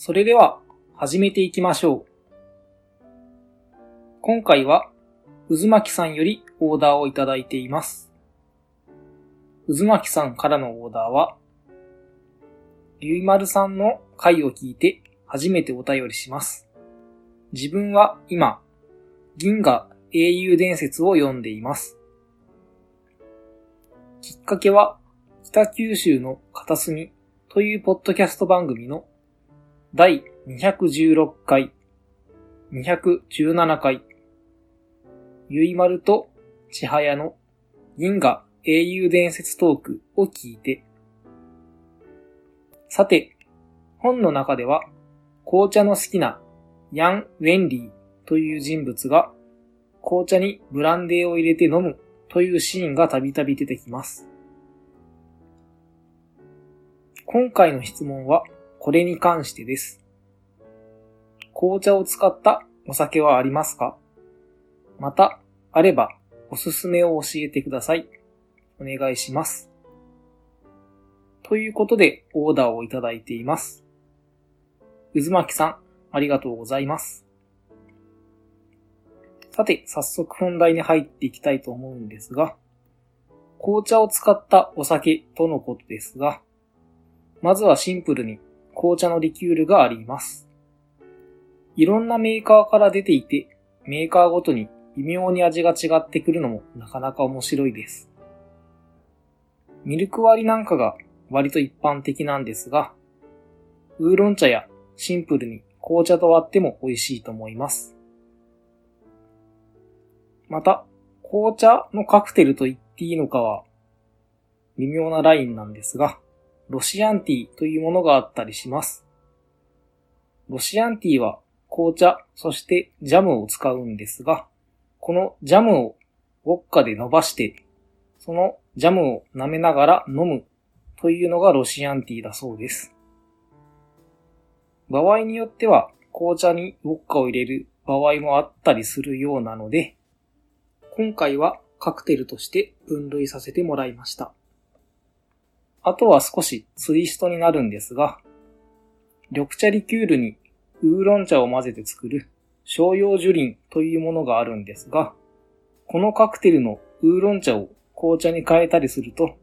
それでは始めていきましょう。今回は渦巻さんよりオーダーをいただいています。渦巻さんからのオーダーは、ゆいまるさんの回を聞いて初めてお便りします。自分は今、銀河英雄伝説を読んでいます。きっかけは、北九州の片隅というポッドキャスト番組の第216回、217回、ゆいまるとちはやの銀河英雄伝説トークを聞いて、さて、本の中では紅茶の好きなヤン・ウェンリーという人物が紅茶にブランデーを入れて飲むというシーンがたびたび出てきます。今回の質問はこれに関してです。紅茶を使ったお酒はありますか？また、あればおすすめを教えてください。お願いします。ということでオーダーをいただいています。渦巻さん、ありがとうございます。さて、早速本題に入っていきたいと思うんですが、紅茶を使ったお酒とのことですが、まずはシンプルに紅茶のリキュールがあります。いろんなメーカーから出ていて、メーカーごとに微妙に味が違ってくるのもなかなか面白いです。ミルク割りなんかが割と一般的なんですが、ウーロン茶やシンプルに紅茶と割っても美味しいと思います。また、紅茶のカクテルと言っていいのかは微妙なラインなんですが、ロシアンティーというものがあったりします。ロシアンティーは紅茶、そしてジャムを使うんですが、このジャムをウォッカで伸ばして、そのジャムを舐めながら飲むというのがロシアンティーだそうです。場合によっては紅茶にウォッカを入れる場合もあったりするようなので、今回はカクテルとして分類させてもらいました。あとは少しツイストになるんですが、緑茶リキュールにウーロン茶を混ぜて作る商用樹林というものがあるんですが、このカクテルのウーロン茶を紅茶に変えたりすると、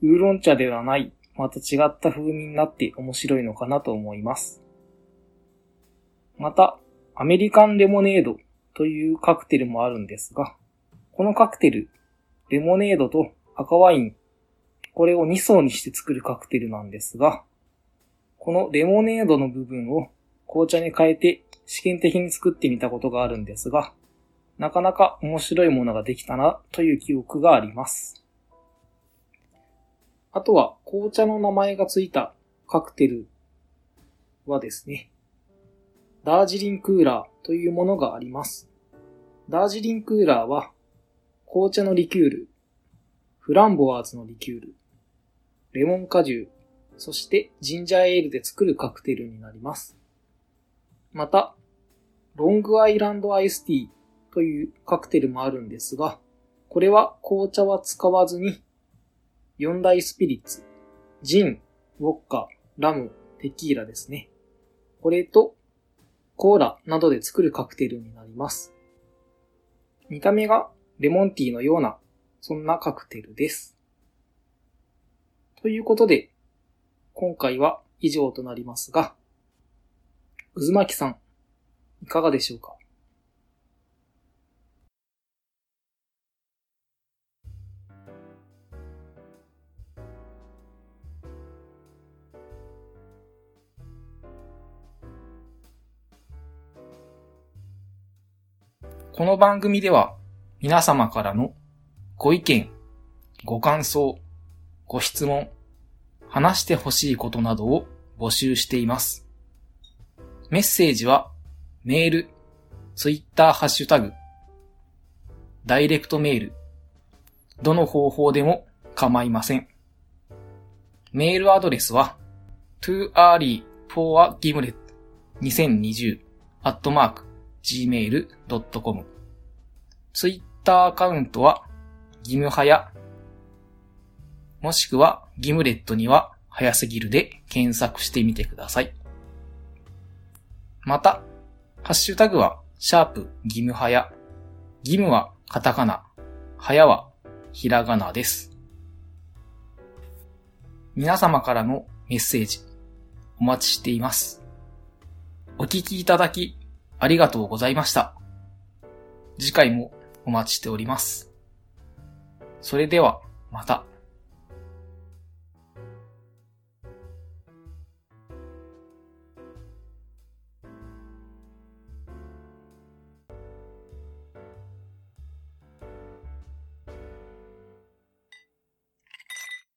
ウーロン茶ではない、また違った風味になって面白いのかなと思います。また、アメリカンレモネードというカクテルもあるんですが、このカクテル、レモネードと赤ワイン、これを2層にして作るカクテルなんですが、このレモネードの部分を紅茶に変えて試験的に作ってみたことがあるんですが、なかなか面白いものができたなという記憶があります。あとは紅茶の名前がついたカクテルはですね、ダージリンクーラーというものがあります。ダージリンクーラーは紅茶のリキュール、フランボワーズのリキュール、レモン果汁、そしてジンジャーエールで作るカクテルになります。また、ロングアイランドアイスティーというカクテルもあるんですが、これは紅茶は使わずに、四大スピリッツ、ジン、ウォッカ、ラム、テキーラですね。これと、コーラなどで作るカクテルになります。見た目がレモンティーのような、そんなカクテルです。ということで、今回は以上となりますが、渦巻さん、いかがでしょうか？この番組では皆様からのご意見、ご感想、ご質問、話してほしいことなどを募集しています。メッセージはメール、ツイッターハッシュタグ、ダイレクトメール、どの方法でも構いません。メールアドレスは too early for a gimlet 2020 at mark gmail.com ツイッターアカウントはギムハヤもしくはギムレットには早すぎるで検索してみてください。また、ハッシュタグはシャープギムハヤ。ギムはカタカナ、ハヤはひらがなです。皆様からのメッセージ、お待ちしています。お聞きいただき、ありがとうございました。次回もお待ちしております。それでは、また。